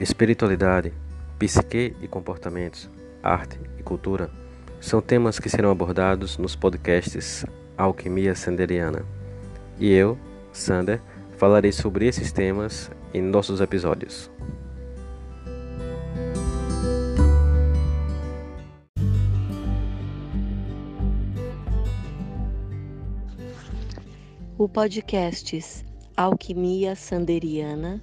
Espiritualidade, psique e comportamentos, arte e cultura são temas que serão abordados nos podcasts Alquimia Sanderiana. E eu, Sander, falarei sobre esses temas em nossos episódios. O podcast Alquimia Sanderiana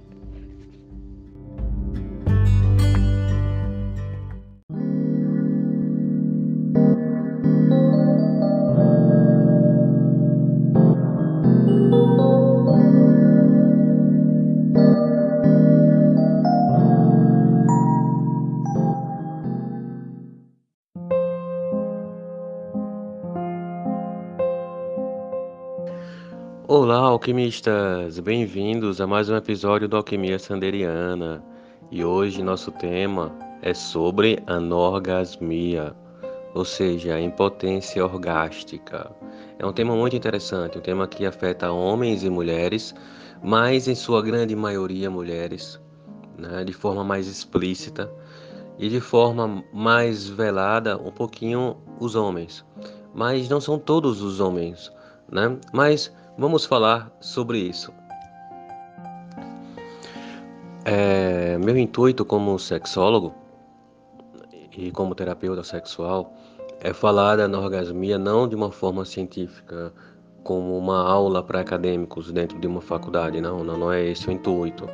Alquimistas! Bem-vindos a mais um episódio do Alquimia Sanderiana. E hoje nosso tema é sobre anorgasmia, ou seja, a impotência orgástica. É um tema muito interessante, um tema que afeta homens e mulheres, mas em sua grande maioria mulheres, né, de forma mais explícita e de forma mais velada um pouquinho os homens. Mas não são todos os homens, né? Mas Vamos falar sobre isso. É, meu intuito como sexólogo e como terapeuta sexual é falar da anorgasmia não de uma forma científica, como uma aula para acadêmicos dentro de uma faculdade, não, não, não é esse o intuito.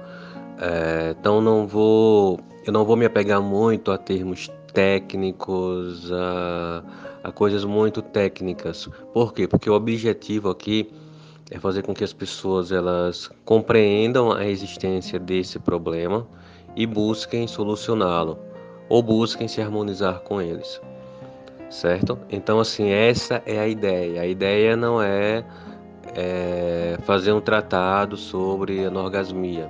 É, então não vou, eu não vou me apegar muito a termos técnicos, a, a coisas muito técnicas. Por quê? Porque o objetivo aqui é fazer com que as pessoas elas compreendam a existência desse problema e busquem solucioná-lo ou busquem se harmonizar com eles. Certo? Então assim, essa é a ideia. A ideia não é, é fazer um tratado sobre anorgasmia.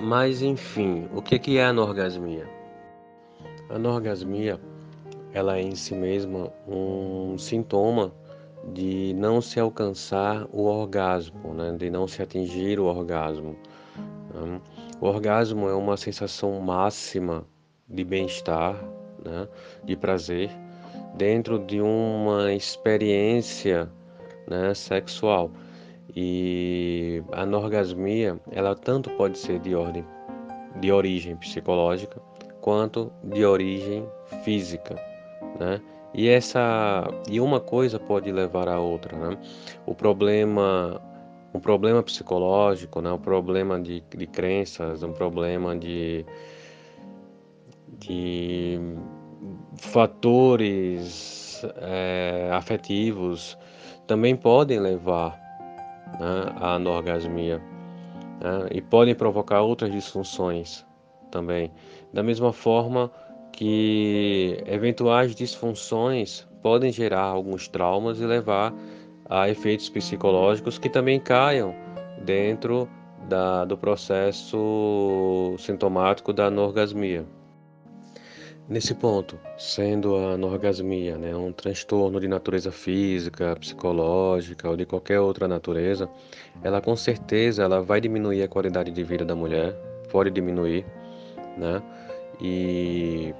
Mas enfim, o que é a anorgasmia? A anorgasmia ela é em si mesma um sintoma de não se alcançar o orgasmo, né? de não se atingir o orgasmo. Né? O orgasmo é uma sensação máxima de bem-estar, né? de prazer, dentro de uma experiência né? sexual. E a anorgasmia, ela tanto pode ser de ordem de origem psicológica quanto de origem física, né? E essa e uma coisa pode levar a outra, né? O problema um problema psicológico, né? um problema de, de crenças, um problema de, de fatores é, afetivos também podem levar né, à anorgasmia né? e podem provocar outras disfunções também. Da mesma forma, que eventuais disfunções podem gerar alguns traumas e levar a efeitos psicológicos que também caiam dentro da, do processo sintomático da anorgasmia. Nesse ponto, sendo a anorgasmia né, um transtorno de natureza física, psicológica ou de qualquer outra natureza, ela com certeza ela vai diminuir a qualidade de vida da mulher, pode diminuir, né? E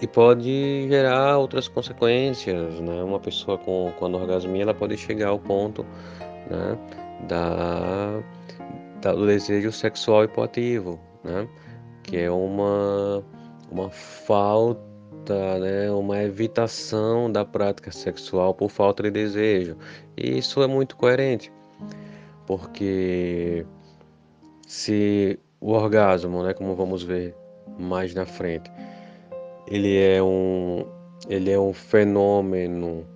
e pode gerar outras consequências, né? Uma pessoa com, com anorgasmia, ela pode chegar ao ponto, né? Da, da, do desejo sexual hipoativo, né? Que é uma, uma falta, né? Uma evitação da prática sexual por falta de desejo. E isso é muito coerente, porque se o orgasmo, né? Como vamos ver mais na frente, ele é um ele é um fenômeno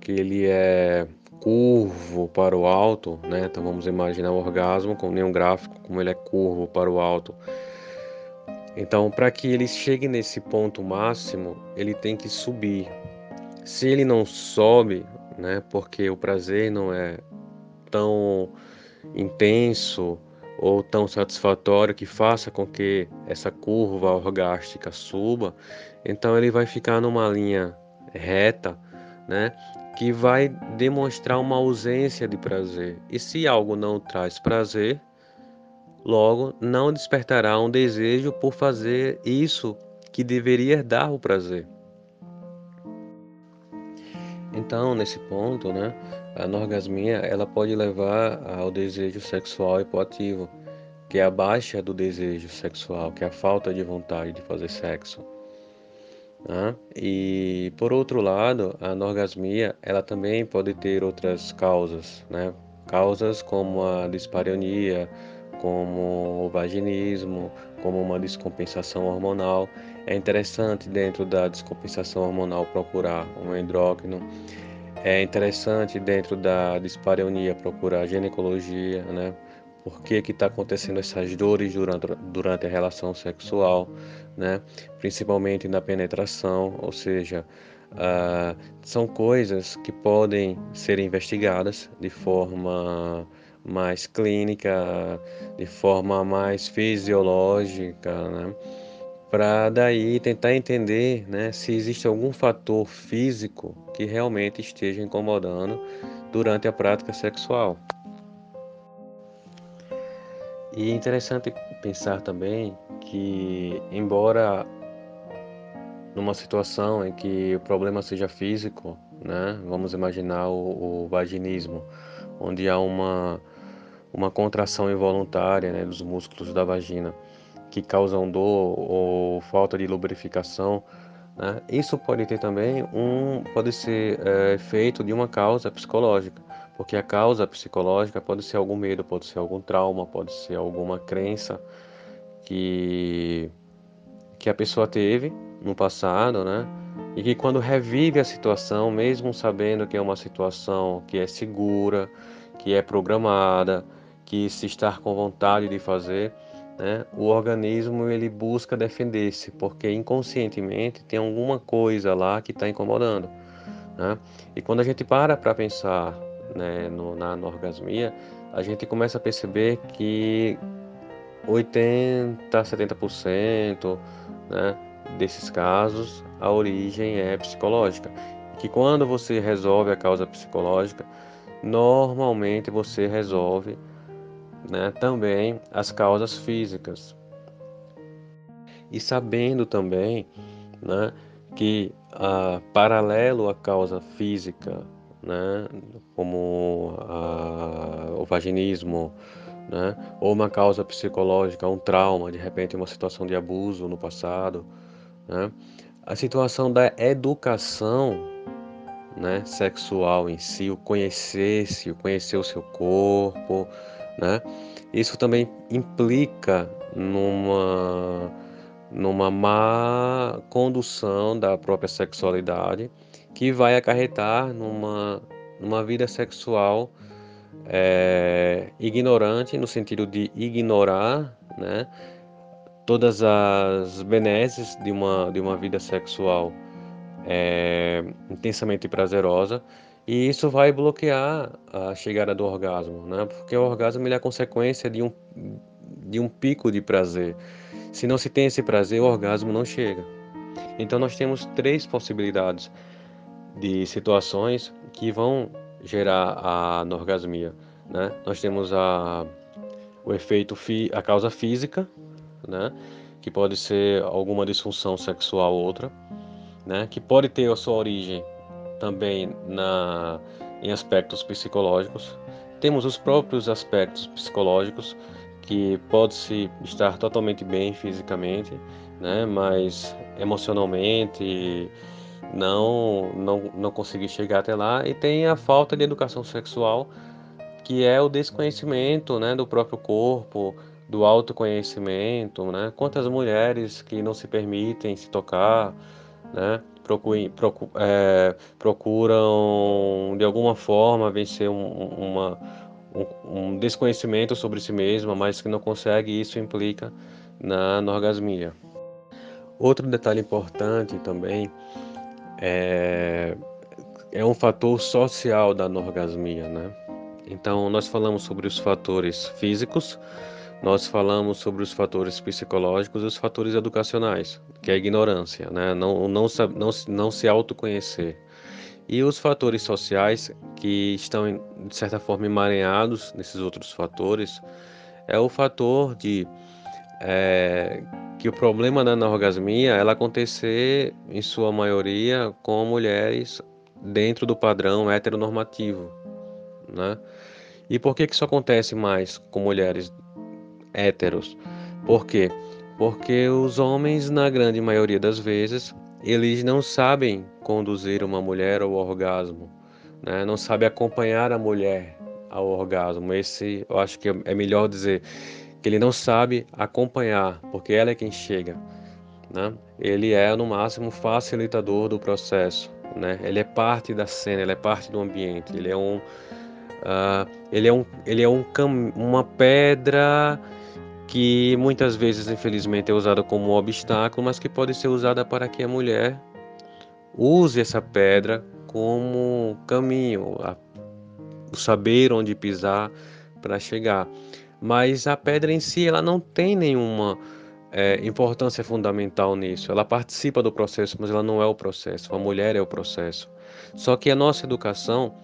que ele é curvo para o alto, né? Então vamos imaginar o orgasmo como nenhum gráfico, como ele é curvo para o alto. Então, para que ele chegue nesse ponto máximo, ele tem que subir. Se ele não sobe, né? Porque o prazer não é tão intenso, ou tão satisfatório que faça com que essa curva orgástica suba, então ele vai ficar numa linha reta, né? Que vai demonstrar uma ausência de prazer. E se algo não traz prazer, logo não despertará um desejo por fazer isso que deveria dar o prazer. Então, nesse ponto, né, a anorgasmia ela pode levar ao desejo sexual hipoativo, que é a baixa do desejo sexual, que é a falta de vontade de fazer sexo. Né? E por outro lado, a anorgasmia ela também pode ter outras causas, né? Causas como a dispareunia, como o vaginismo, como uma descompensação hormonal. É interessante dentro da descompensação hormonal procurar um endócrino. É interessante dentro da dispareunia procurar ginecologia, né? Por que está acontecendo essas dores durante, durante a relação sexual, né? Principalmente na penetração, ou seja, uh, são coisas que podem ser investigadas de forma mais clínica, de forma mais fisiológica, né? Para daí tentar entender né, se existe algum fator físico que realmente esteja incomodando durante a prática sexual. E é interessante pensar também que, embora numa situação em que o problema seja físico, né, vamos imaginar o, o vaginismo, onde há uma uma contração involuntária né, dos músculos da vagina que causam dor ou falta de lubrificação. Né? Isso pode ter também um, pode ser é, de uma causa psicológica, porque a causa psicológica pode ser algum medo, pode ser algum trauma, pode ser alguma crença que que a pessoa teve no passado, né? E que quando revive a situação, mesmo sabendo que é uma situação que é segura, que é programada, que se estar com vontade de fazer, né, o organismo ele busca defender-se, porque inconscientemente tem alguma coisa lá que está incomodando. Né? E quando a gente para para pensar né, no, na orgasmia, a gente começa a perceber que 80, 70% né, desses casos a origem é psicológica. Que quando você resolve a causa psicológica, normalmente você resolve né, também as causas físicas. E sabendo também né, que a, paralelo à causa física, né, como a, o vaginismo, né, ou uma causa psicológica, um trauma, de repente uma situação de abuso no passado, né, a situação da educação né, sexual em si, o conhecer-se, o conhecer o seu corpo, né? Isso também implica numa, numa má condução da própria sexualidade, que vai acarretar numa, numa vida sexual é, ignorante, no sentido de ignorar né, todas as benesses de uma, de uma vida sexual é, intensamente prazerosa e isso vai bloquear a chegada do orgasmo, né? Porque o orgasmo ele é a consequência de um, de um pico de prazer. Se não se tem esse prazer, o orgasmo não chega. Então nós temos três possibilidades de situações que vão gerar a anorgasmia, né? Nós temos a o efeito a causa física, né? Que pode ser alguma disfunção sexual ou outra, né? Que pode ter a sua origem também na, em aspectos psicológicos. Temos os próprios aspectos psicológicos, que pode-se estar totalmente bem fisicamente, né, mas emocionalmente não, não, não conseguir chegar até lá. E tem a falta de educação sexual, que é o desconhecimento né, do próprio corpo, do autoconhecimento, né? Quantas mulheres que não se permitem se tocar, né? Procuram, é, procuram de alguma forma vencer um, uma, um, um, desconhecimento sobre si mesma, mas que não consegue, isso implica na orgasmia. Outro detalhe importante também é, é um fator social da anorgasmia, né? Então, nós falamos sobre os fatores físicos, nós falamos sobre os fatores psicológicos e os fatores educacionais, que é a ignorância, né? não, não, não, não se autoconhecer. E os fatores sociais, que estão, de certa forma, emaranhados nesses outros fatores, é o fator de é, que o problema da anorgasmia ela acontecer, em sua maioria, com mulheres dentro do padrão heteronormativo. Né? E por que, que isso acontece mais com mulheres héteros. Por quê? Porque os homens, na grande maioria das vezes, eles não sabem conduzir uma mulher ao orgasmo, né? não sabem acompanhar a mulher ao orgasmo. Esse, eu acho que é melhor dizer que ele não sabe acompanhar, porque ela é quem chega. Né? Ele é, no máximo, facilitador do processo. Né? Ele é parte da cena, ele é parte do ambiente, ele é um, uh, ele é um, ele é um, uma pedra que muitas vezes, infelizmente, é usada como obstáculo, mas que pode ser usada para que a mulher use essa pedra como caminho, a, o saber onde pisar para chegar. Mas a pedra em si, ela não tem nenhuma é, importância fundamental nisso. Ela participa do processo, mas ela não é o processo. A mulher é o processo. Só que a nossa educação,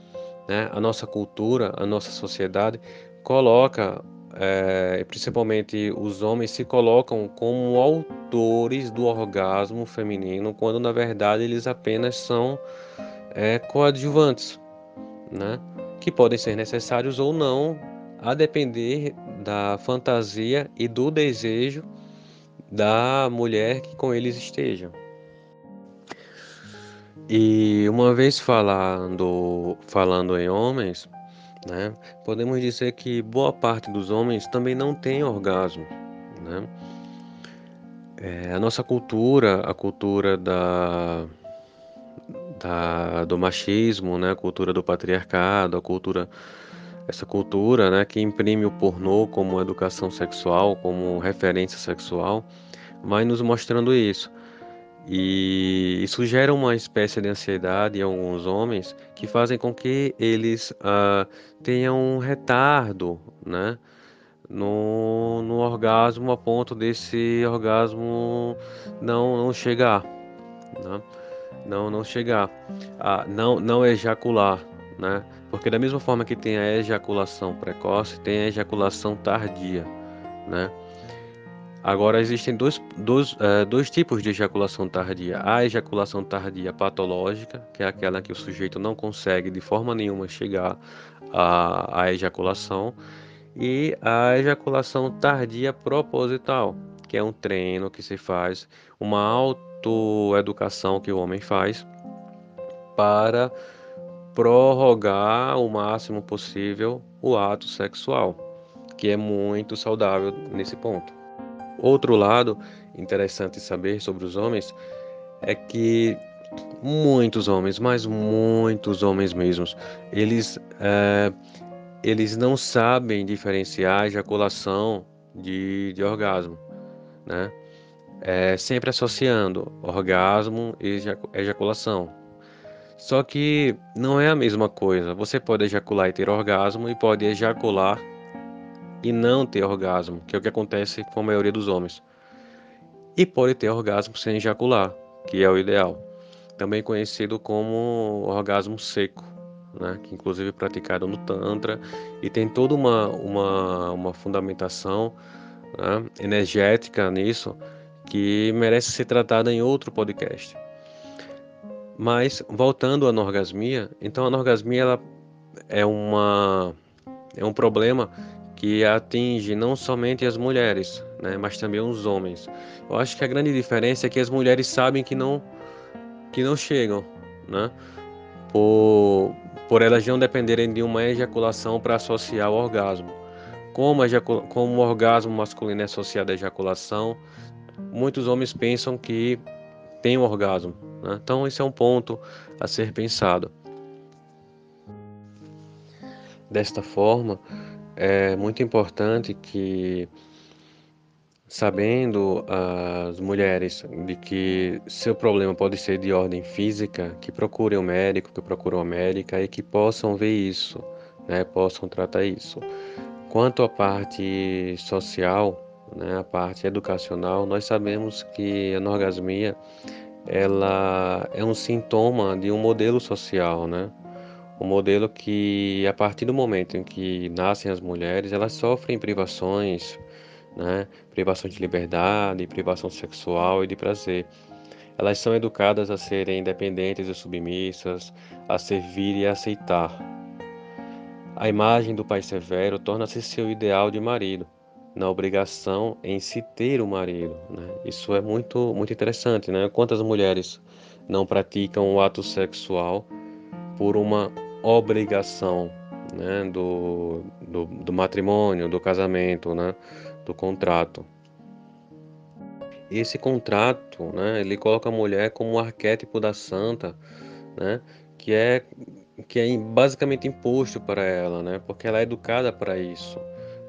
né, a nossa cultura, a nossa sociedade coloca é, principalmente os homens, se colocam como autores do orgasmo feminino, quando na verdade eles apenas são é, coadjuvantes, né? que podem ser necessários ou não, a depender da fantasia e do desejo da mulher que com eles esteja. E uma vez falando, falando em homens, né? Podemos dizer que boa parte dos homens também não tem orgasmo. Né? É, a nossa cultura, a cultura da, da, do machismo, né? a cultura do patriarcado, a cultura, essa cultura né? que imprime o pornô como educação sexual, como referência sexual, vai nos mostrando isso. E isso gera uma espécie de ansiedade em alguns homens que fazem com que eles uh, tenham um retardo né, no, no orgasmo a ponto desse orgasmo não, não chegar. Né? Não, não chegar. Não, não ejacular. Né? Porque da mesma forma que tem a ejaculação precoce, tem a ejaculação tardia. Né? Agora, existem dois, dois, é, dois tipos de ejaculação tardia. A ejaculação tardia patológica, que é aquela que o sujeito não consegue de forma nenhuma chegar à, à ejaculação, e a ejaculação tardia proposital, que é um treino que se faz, uma autoeducação que o homem faz para prorrogar o máximo possível o ato sexual, que é muito saudável nesse ponto. Outro lado interessante saber sobre os homens é que muitos homens, mas muitos homens mesmos, eles, é, eles não sabem diferenciar ejaculação de, de orgasmo, né? É, sempre associando orgasmo e ejaculação. Só que não é a mesma coisa. Você pode ejacular e ter orgasmo e pode ejacular e não ter orgasmo, que é o que acontece com a maioria dos homens. E pode ter orgasmo sem ejacular, que é o ideal. Também conhecido como orgasmo seco, né? que inclusive é praticado no Tantra e tem toda uma, uma, uma fundamentação né? energética nisso que merece ser tratada em outro podcast. Mas voltando à anorgasmia, então a anorgasmia ela é uma é um problema que atinge não somente as mulheres, né, mas também os homens. Eu acho que a grande diferença é que as mulheres sabem que não que não chegam, né? Por, por elas não dependerem de uma ejaculação para associar o orgasmo. Como, como o orgasmo masculino é associado à ejaculação, muitos homens pensam que tem um orgasmo. Né? Então, esse é um ponto a ser pensado. Desta forma, é muito importante que, sabendo as mulheres de que seu problema pode ser de ordem física, que procurem um médico, que procurem uma médica e que possam ver isso, né, possam tratar isso. Quanto à parte social, né, a parte educacional, nós sabemos que a anorgasmia ela é um sintoma de um modelo social, né? Um modelo que, a partir do momento em que nascem as mulheres, elas sofrem privações, né? Privação de liberdade, privação sexual e de prazer. Elas são educadas a serem independentes e submissas, a servir e a aceitar. A imagem do pai severo torna-se seu ideal de marido, na obrigação em se ter o marido. Né? Isso é muito, muito interessante. Né? Quantas mulheres não praticam o ato sexual por uma obrigação né? do, do, do matrimônio, do casamento, né? do contrato? Esse contrato, né, ele coloca a mulher como um arquétipo da santa, né, que é que é basicamente imposto para ela, né, porque ela é educada para isso.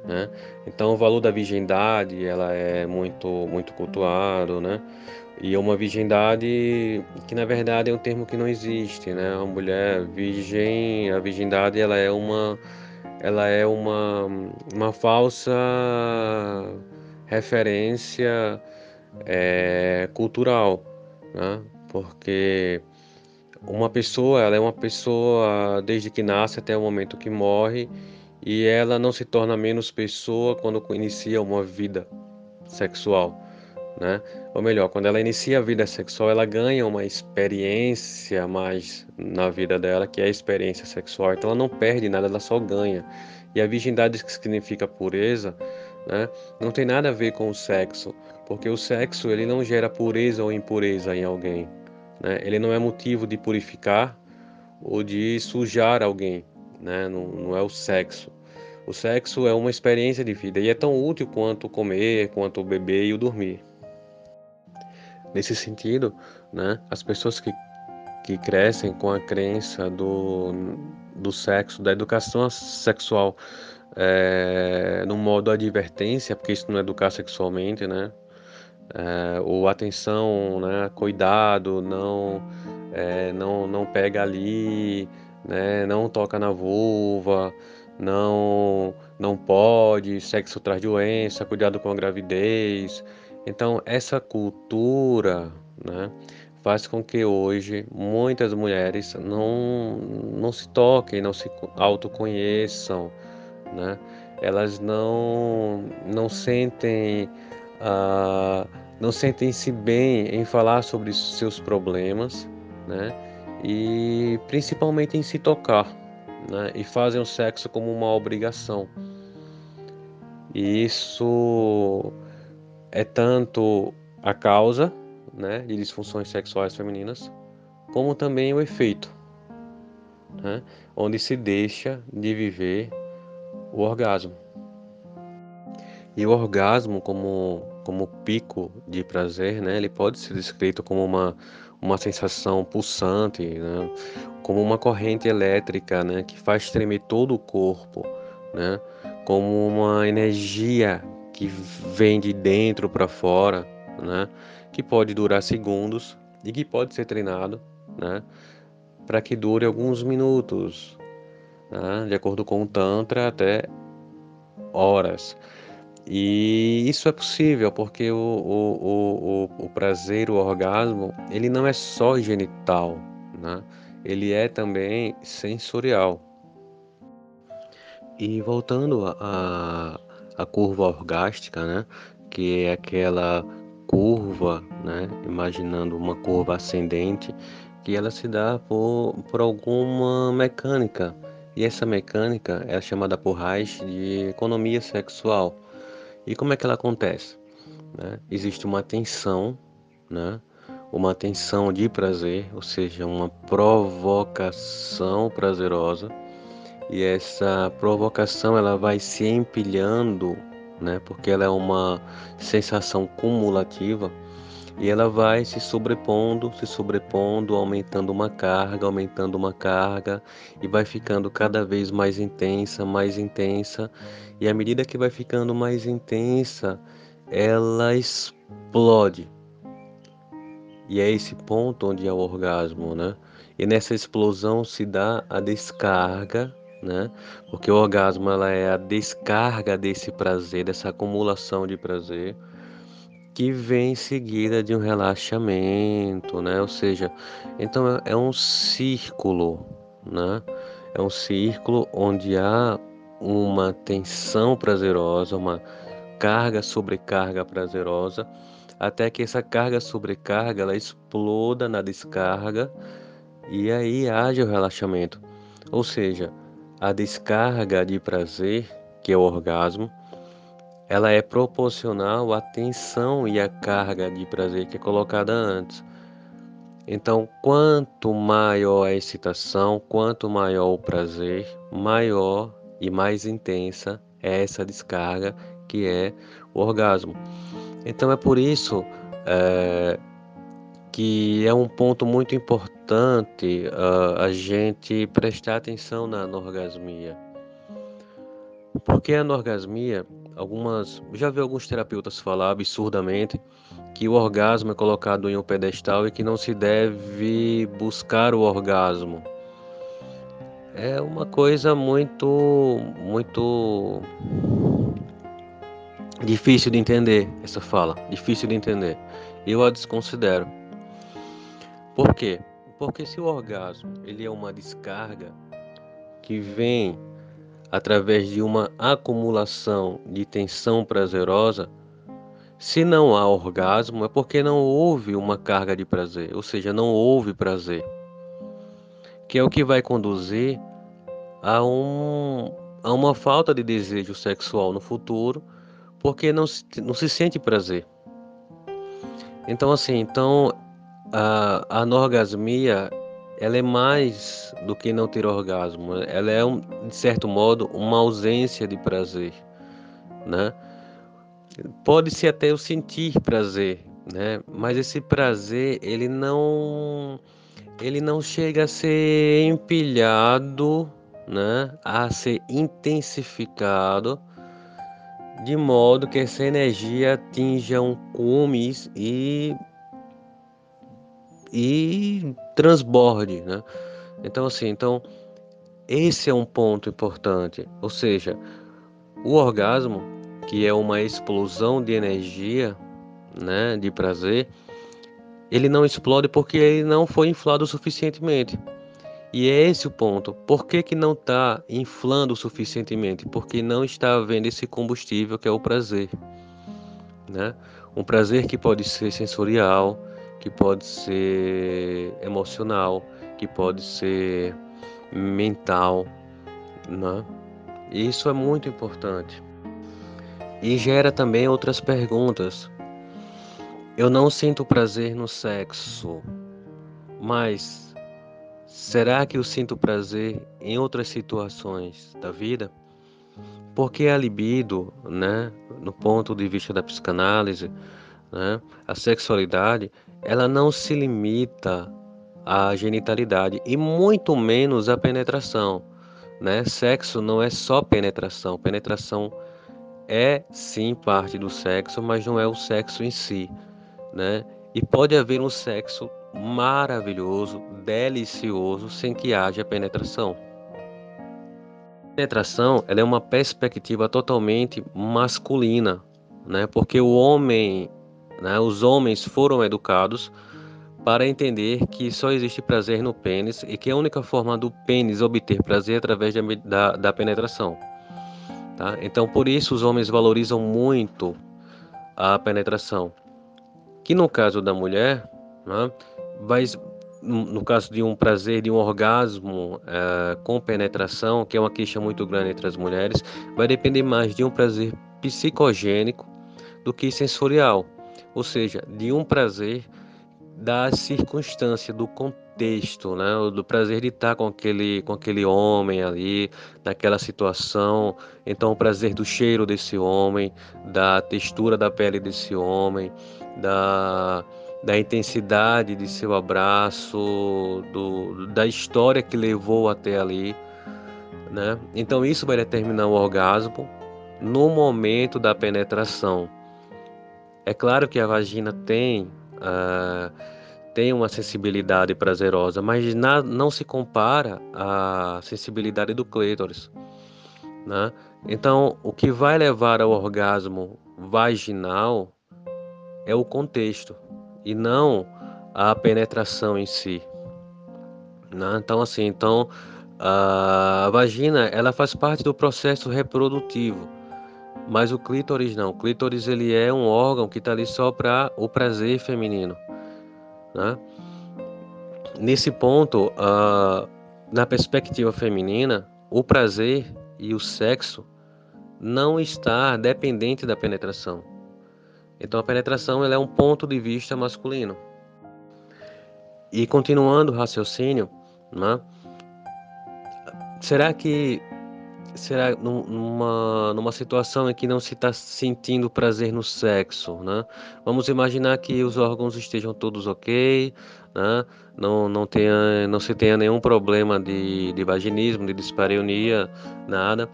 Né? Então o valor da virgindade ela é muito muito cultuado, né? E é uma virgindade que na verdade é um termo que não existe, né? A mulher virgem, a virgindade ela é uma ela é uma uma falsa referência é, cultural, né? Porque uma pessoa ela é uma pessoa desde que nasce até o momento que morre e ela não se torna menos pessoa quando inicia uma vida sexual, né? Ou melhor, quando ela inicia a vida sexual, ela ganha uma experiência mais na vida dela, que é a experiência sexual. Então ela não perde nada, ela só ganha. E a virgindade que significa pureza, né? Não tem nada a ver com o sexo, porque o sexo ele não gera pureza ou impureza em alguém, né? Ele não é motivo de purificar ou de sujar alguém, né? Não, não é o sexo. O sexo é uma experiência de vida e é tão útil quanto comer, quanto beber e o dormir. Nesse sentido, né, as pessoas que, que crescem com a crença do, do sexo, da educação sexual, é, no modo advertência, porque isso não é educar sexualmente, né? É, ou atenção, né? Cuidado, não, é, não, não pega ali, né? Não toca na vulva, não não pode, sexo traz doença, cuidado com a gravidez. Então essa cultura, né, faz com que hoje muitas mulheres não não se toquem, não se autoconheçam, né? Elas não não sentem uh, não sentem-se bem em falar sobre seus problemas, né? E principalmente em se tocar né, e fazem o sexo como uma obrigação. E isso é tanto a causa né, de disfunções sexuais femininas, como também o efeito, né, onde se deixa de viver o orgasmo. E o orgasmo, como, como pico de prazer, né, ele pode ser descrito como uma, uma sensação pulsante, né, como uma corrente elétrica, né, que faz tremer todo o corpo, né, como uma energia que vem de dentro para fora, né, que pode durar segundos e que pode ser treinado, né, para que dure alguns minutos, né, de acordo com o tantra até horas. E isso é possível porque o, o, o, o prazer, o orgasmo, ele não é só genital, né? ele é também sensorial. E voltando à a, curva orgástica, né, que é aquela curva, né, imaginando uma curva ascendente, que ela se dá por, por alguma mecânica. E essa mecânica é chamada por Reich de economia sexual. E como é que ela acontece? Né? Existe uma tensão, né? uma tensão de prazer, ou seja, uma provocação prazerosa. E essa provocação ela vai se empilhando, né? Porque ela é uma sensação cumulativa e ela vai se sobrepondo, se sobrepondo, aumentando uma carga, aumentando uma carga e vai ficando cada vez mais intensa, mais intensa. E à medida que vai ficando mais intensa, ela explode e é esse ponto onde é o orgasmo, né? E nessa explosão se dá a descarga, né? Porque o orgasmo ela é a descarga desse prazer, dessa acumulação de prazer que vem em seguida de um relaxamento, né? Ou seja, então é, é um círculo, né? É um círculo onde há uma tensão prazerosa, uma carga sobrecarga prazerosa, até que essa carga sobrecarga ela exploda na descarga e aí haja o relaxamento. Ou seja, a descarga de prazer, que é o orgasmo, ela é proporcional à tensão e à carga de prazer que é colocada antes. Então, quanto maior a excitação, quanto maior o prazer, maior e mais intensa é essa descarga que é o orgasmo. Então, é por isso é, que é um ponto muito importante uh, a gente prestar atenção na anorgasmia. Porque a anorgasmia algumas, já vi alguns terapeutas falar absurdamente que o orgasmo é colocado em um pedestal e que não se deve buscar o orgasmo. É uma coisa muito muito difícil de entender essa fala, difícil de entender. Eu a desconsidero. Por quê? Porque se o orgasmo ele é uma descarga que vem através de uma acumulação de tensão prazerosa, se não há orgasmo é porque não houve uma carga de prazer, ou seja, não houve prazer, que é o que vai conduzir a, um, a uma falta de desejo sexual no futuro, porque não se, não se sente prazer. Então, assim, então a, a anorgasmia ela é mais do que não ter orgasmo. Ela é, um, de certo modo, uma ausência de prazer, né? Pode-se até o sentir prazer, né? Mas esse prazer, ele não ele não chega a ser empilhado, né? A ser intensificado de modo que essa energia atinja um cume e e transborde, né? Então assim, então esse é um ponto importante, ou seja, o orgasmo, que é uma explosão de energia, né, de prazer, ele não explode porque ele não foi inflado suficientemente. E é esse o ponto. Por que, que não está inflando suficientemente? Porque não está havendo esse combustível que é o prazer. Né? Um prazer que pode ser sensorial, que pode ser emocional, que pode ser mental, né? Isso é muito importante. E gera também outras perguntas. Eu não sinto prazer no sexo, mas será que eu sinto prazer em outras situações da vida? Porque a libido, né, no ponto de vista da psicanálise, né, a sexualidade ela não se limita à genitalidade e muito menos à penetração. Né? Sexo não é só penetração. Penetração é sim parte do sexo, mas não é o sexo em si. Né? E pode haver um sexo maravilhoso, delicioso, sem que haja penetração. Penetração ela é uma perspectiva totalmente masculina, né? porque o homem né? Os homens foram educados para entender que só existe prazer no pênis e que a única forma do pênis obter prazer é através da, da, da penetração. Tá? Então, por isso, os homens valorizam muito a penetração. Que no caso da mulher, né, vai, no caso de um prazer, de um orgasmo é, com penetração, que é uma queixa muito grande entre as mulheres, vai depender mais de um prazer psicogênico do que sensorial ou seja, de um prazer da circunstância, do contexto, né? do prazer de estar com aquele, com aquele homem ali, naquela situação. Então, o prazer do cheiro desse homem, da textura da pele desse homem, da, da intensidade de seu abraço, do, da história que levou até ali. Né? Então, isso vai determinar o orgasmo no momento da penetração. É claro que a vagina tem, uh, tem uma sensibilidade prazerosa, mas na, não se compara à sensibilidade do clítoris. Né? Então, o que vai levar ao orgasmo vaginal é o contexto e não a penetração em si. Né? Então, assim, então a vagina ela faz parte do processo reprodutivo, mas o clítoris não. O clítoris ele é um órgão que está ali só para o prazer feminino. Né? Nesse ponto, uh, na perspectiva feminina, o prazer e o sexo não está dependente da penetração. Então a penetração ela é um ponto de vista masculino. E continuando o raciocínio, né? será que será numa, numa situação em que não se está sentindo prazer no sexo, né? Vamos imaginar que os órgãos estejam todos ok, né? Não, não, tenha, não se tenha nenhum problema de, de vaginismo, de dispareunia, nada.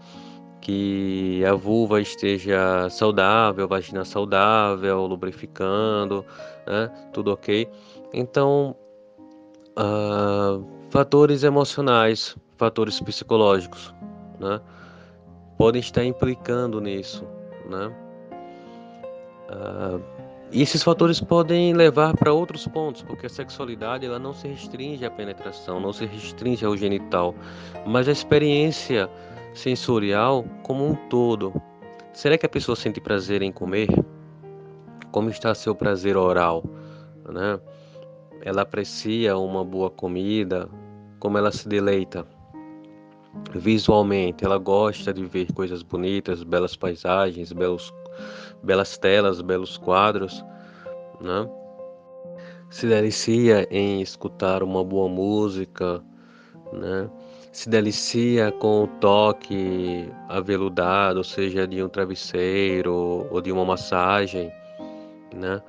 Que a vulva esteja saudável, a vagina saudável, lubrificando, né? Tudo ok. Então, uh, fatores emocionais, fatores psicológicos, né? podem estar implicando nisso, né? Uh, e esses fatores podem levar para outros pontos, porque a sexualidade ela não se restringe à penetração, não se restringe ao genital, mas a experiência sensorial como um todo. Será que a pessoa sente prazer em comer? Como está seu prazer oral, né? Ela aprecia uma boa comida, como ela se deleita visualmente, ela gosta de ver coisas bonitas, belas paisagens, belos, belas telas, belos quadros, né? Se delicia em escutar uma boa música, né? Se delicia com o toque aveludado, seja de um travesseiro ou de uma massagem, né?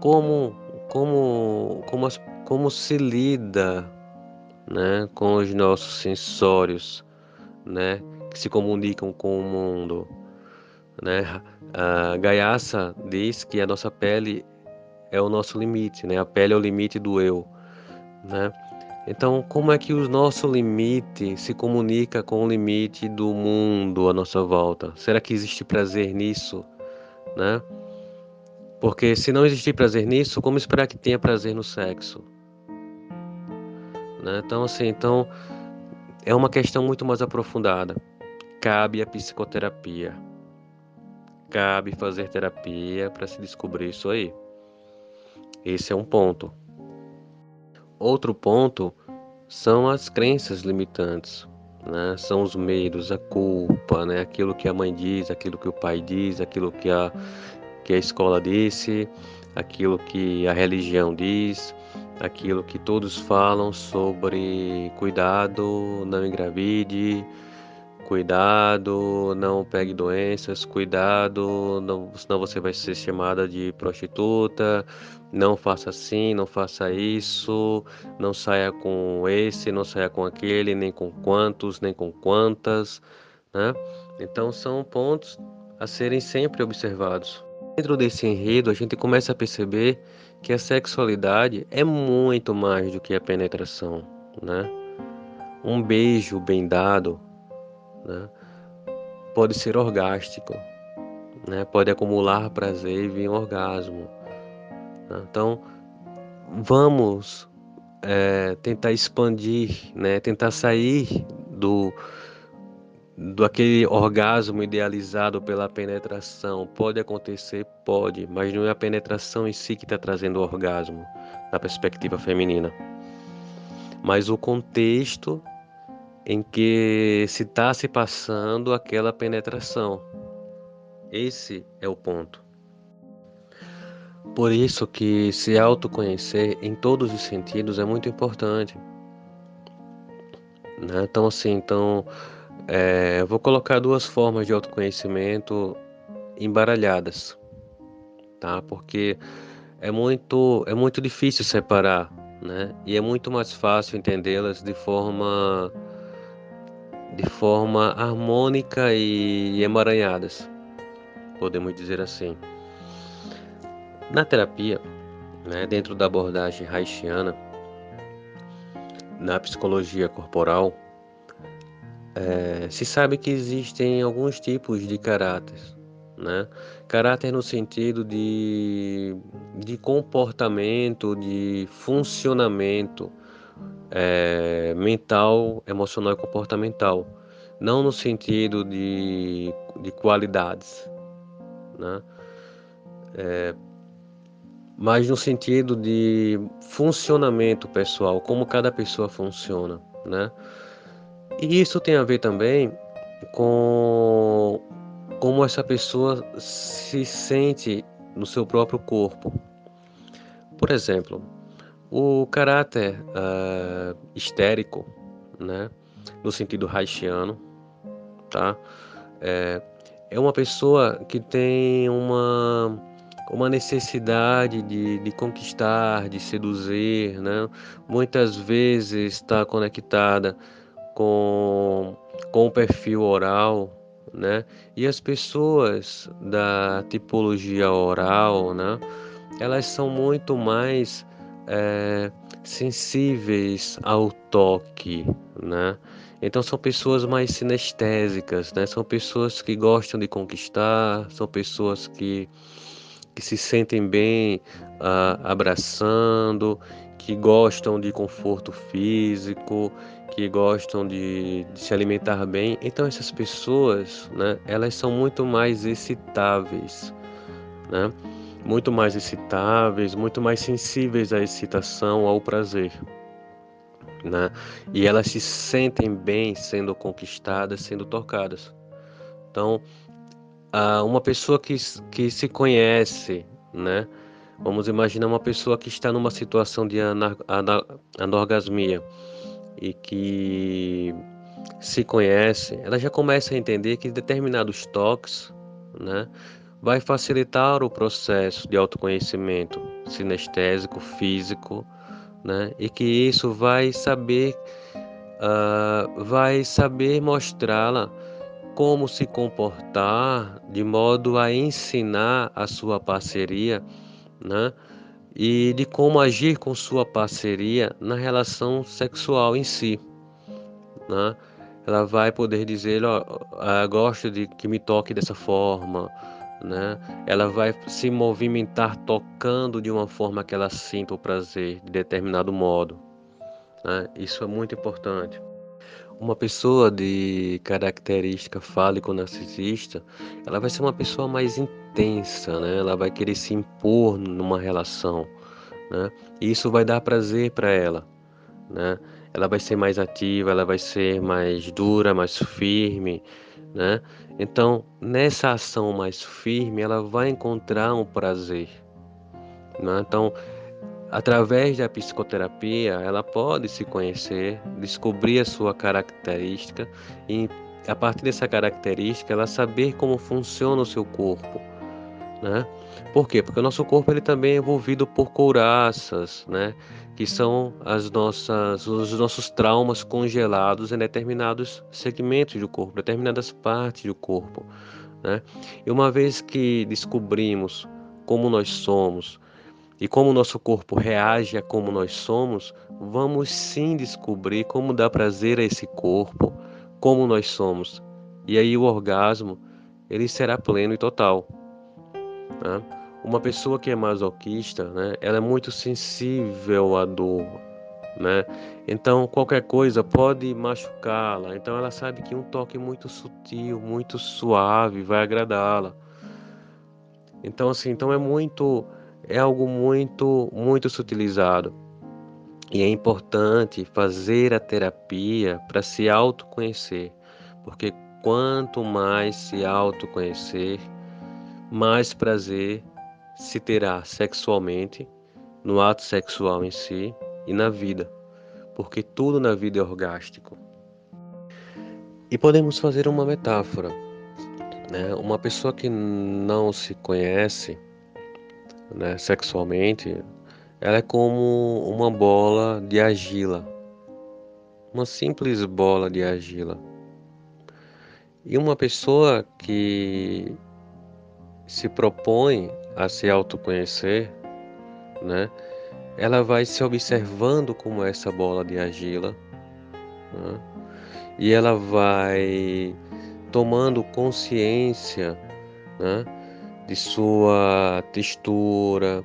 Como como como, como se lida né, com os nossos sensórios, né, que se comunicam com o mundo. Né? A Gaiaça diz que a nossa pele é o nosso limite, né? A pele é o limite do eu, né? Então, como é que o nosso limite se comunica com o limite do mundo à nossa volta? Será que existe prazer nisso, né? Porque se não existir prazer nisso, como esperar que tenha prazer no sexo? Né? Então, assim, então é uma questão muito mais aprofundada. Cabe a psicoterapia. Cabe fazer terapia para se descobrir isso aí. Esse é um ponto. Outro ponto são as crenças limitantes, né? São os medos, a culpa, né? Aquilo que a mãe diz, aquilo que o pai diz, aquilo que a que a escola disse, aquilo que a religião diz, aquilo que todos falam sobre cuidado, não engravide, cuidado, não pegue doenças, cuidado, não, senão você vai ser chamada de prostituta, não faça assim, não faça isso, não saia com esse, não saia com aquele, nem com quantos, nem com quantas, né? Então são pontos a serem sempre observados. Dentro desse enredo, a gente começa a perceber que a sexualidade é muito mais do que a penetração, né? Um beijo bem dado, né? Pode ser orgástico, né? Pode acumular prazer e vir um orgasmo. Né? Então, vamos é, tentar expandir, né? Tentar sair do do aquele orgasmo idealizado pela penetração. Pode acontecer? Pode, mas não é a penetração em si que está trazendo o orgasmo, na perspectiva feminina. Mas o contexto em que se está se passando aquela penetração. Esse é o ponto. Por isso que se autoconhecer em todos os sentidos é muito importante. Né? Então assim, então é, vou colocar duas formas de autoconhecimento embaralhadas, tá? Porque é muito, é muito difícil separar, né? E é muito mais fácil entendê-las de forma, de forma harmônica e emaranhadas, podemos dizer assim. Na terapia, né, dentro da abordagem haitiana, na psicologia corporal, é, se sabe que existem alguns tipos de caráter, né? Caráter no sentido de, de comportamento, de funcionamento é, mental, emocional e comportamental, não no sentido de, de qualidades, né? É, mas no sentido de funcionamento pessoal, como cada pessoa funciona, né? E isso tem a ver também com como essa pessoa se sente no seu próprio corpo. Por exemplo, o caráter uh, histérico, né, no sentido haitiano, tá? É, é uma pessoa que tem uma uma necessidade de, de conquistar, de seduzir, né? Muitas vezes está conectada com, com o perfil oral, né? E as pessoas da tipologia oral, né? Elas são muito mais é, sensíveis ao toque, né? Então são pessoas mais sinestésicas, né? São pessoas que gostam de conquistar, são pessoas que que se sentem bem uh, abraçando, que gostam de conforto físico, que gostam de, de, se alimentar bem. Então essas pessoas, né, elas são muito mais excitáveis, né? Muito mais excitáveis, muito mais sensíveis à excitação, ao prazer. Né? E elas se sentem bem sendo conquistadas, sendo tocadas. Então, uma pessoa que, que se conhece, né? Vamos imaginar uma pessoa que está numa situação de anorgasmia e que se conhece, ela já começa a entender que determinados toques, né, vai facilitar o processo de autoconhecimento sinestésico, físico, né, e que isso vai saber, uh, vai saber mostrá-la como se comportar de modo a ensinar a sua parceria, né? E de como agir com sua parceria na relação sexual em si, né? Ela vai poder dizer, ó, gosto de que me toque dessa forma, né? Ela vai se movimentar tocando de uma forma que ela sinta o prazer de determinado modo. Né? Isso é muito importante. Uma pessoa de característica fálico-narcisista, ela vai ser uma pessoa mais intensa, né? Ela vai querer se impor numa relação, né? E isso vai dar prazer para ela, né? Ela vai ser mais ativa, ela vai ser mais dura, mais firme, né? Então, nessa ação mais firme, ela vai encontrar um prazer, né? Então, Através da psicoterapia, ela pode se conhecer, descobrir a sua característica e, a partir dessa característica, ela saber como funciona o seu corpo. Né? Por quê? Porque o nosso corpo ele também é envolvido por couraças, né? que são as nossas, os nossos traumas congelados em determinados segmentos do corpo, determinadas partes do corpo. Né? E uma vez que descobrimos como nós somos, e como o nosso corpo reage a como nós somos, vamos sim descobrir como dá prazer a esse corpo, como nós somos. E aí o orgasmo ele será pleno e total. Né? Uma pessoa que é masoquista, né, ela é muito sensível à dor, né? Então qualquer coisa pode machucá-la. Então ela sabe que um toque muito sutil, muito suave vai agradá-la. Então assim, então é muito é algo muito, muito sutilizado. E é importante fazer a terapia para se autoconhecer, porque quanto mais se autoconhecer, mais prazer se terá sexualmente, no ato sexual em si e na vida, porque tudo na vida é orgástico. E podemos fazer uma metáfora. Né? Uma pessoa que não se conhece, né, sexualmente, ela é como uma bola de argila, uma simples bola de argila. E uma pessoa que se propõe a se autoconhecer, né? Ela vai se observando como essa bola de argila, né? e ela vai tomando consciência, né? De sua textura,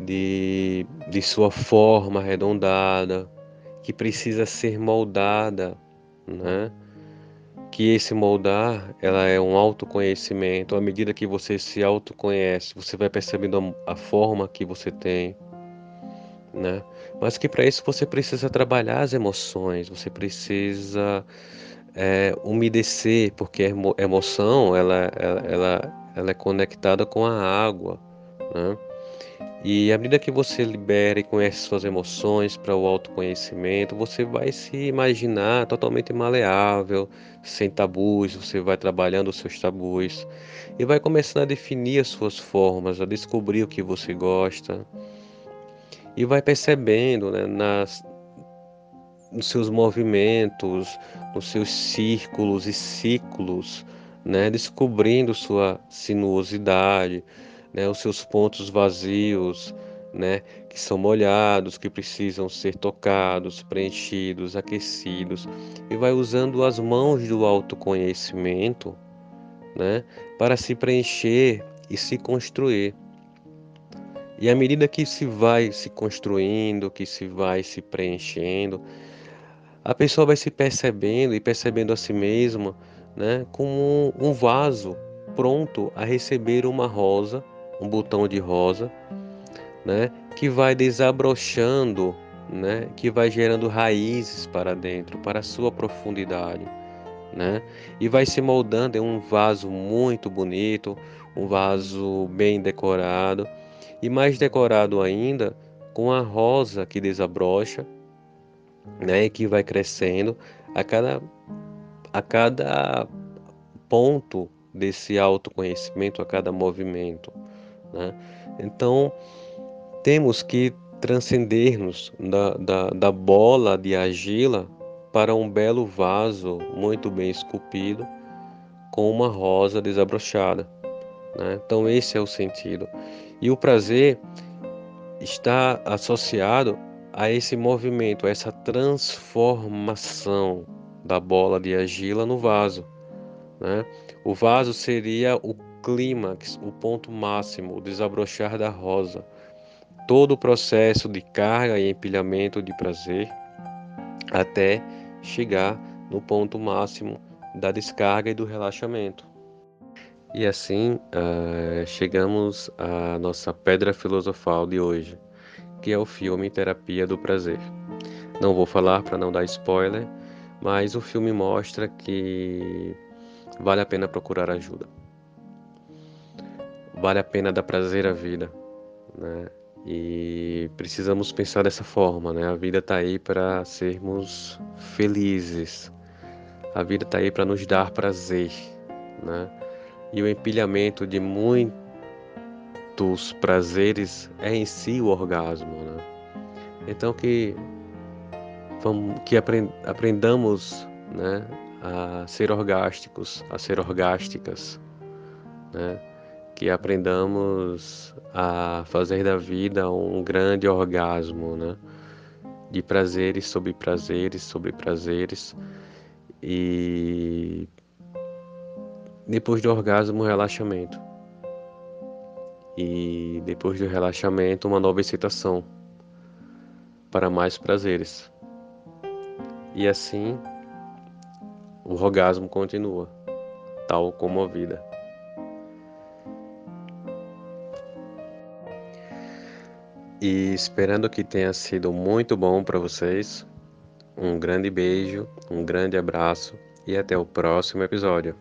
de, de sua forma arredondada, que precisa ser moldada, né? Que esse moldar, ela é um autoconhecimento. À medida que você se autoconhece, você vai percebendo a, forma que você tem, né? Mas que para isso você precisa trabalhar as emoções, você precisa é, umedecer, porque a emoção, ela, ela, ela, ela é conectada com a água, né? E à medida que você libera e conhece suas emoções para o autoconhecimento, você vai se imaginar totalmente maleável, sem tabus, você vai trabalhando os seus tabus e vai começando a definir as suas formas, a descobrir o que você gosta e vai percebendo né, nas, nos seus movimentos, nos seus círculos e ciclos, né, descobrindo sua sinuosidade, né, os seus pontos vazios, né, que são molhados, que precisam ser tocados, preenchidos, aquecidos, e vai usando as mãos do autoconhecimento, né, para se preencher e se construir. E à medida que se vai se construindo, que se vai se preenchendo, a pessoa vai se percebendo e percebendo a si mesma, né, como um vaso pronto a receber uma rosa um botão de rosa, né, que vai desabrochando, né, que vai gerando raízes para dentro, para a sua profundidade, né, e vai se moldando. Em um vaso muito bonito, um vaso bem decorado e mais decorado ainda com a rosa que desabrocha, né, que vai crescendo a cada a cada ponto desse autoconhecimento, a cada movimento. Né? Então, temos que transcender-nos da, da, da bola de argila para um belo vaso muito bem esculpido com uma rosa desabrochada. Né? Então, esse é o sentido. E o prazer está associado a esse movimento, a essa transformação da bola de argila no vaso. Né? O vaso seria o clímax, o ponto máximo, o desabrochar da rosa, todo o processo de carga e empilhamento de prazer até chegar no ponto máximo da descarga e do relaxamento. E assim uh, chegamos à nossa pedra filosofal de hoje, que é o filme Terapia do Prazer. Não vou falar para não dar spoiler, mas o filme mostra que vale a pena procurar ajuda vale a pena dar prazer à vida, né? E precisamos pensar dessa forma, né? A vida está aí para sermos felizes. A vida está aí para nos dar prazer, né? E o empilhamento de muitos prazeres é em si o orgasmo, né? Então que vamos, que aprendamos, né, a ser orgásticos, a ser orgásticas, né? que aprendamos a fazer da vida um grande orgasmo, né? De prazeres sobre prazeres sobre prazeres e depois do orgasmo, relaxamento. E depois do relaxamento, uma nova excitação para mais prazeres. E assim, o orgasmo continua, tal como a vida. E esperando que tenha sido muito bom para vocês. Um grande beijo, um grande abraço e até o próximo episódio.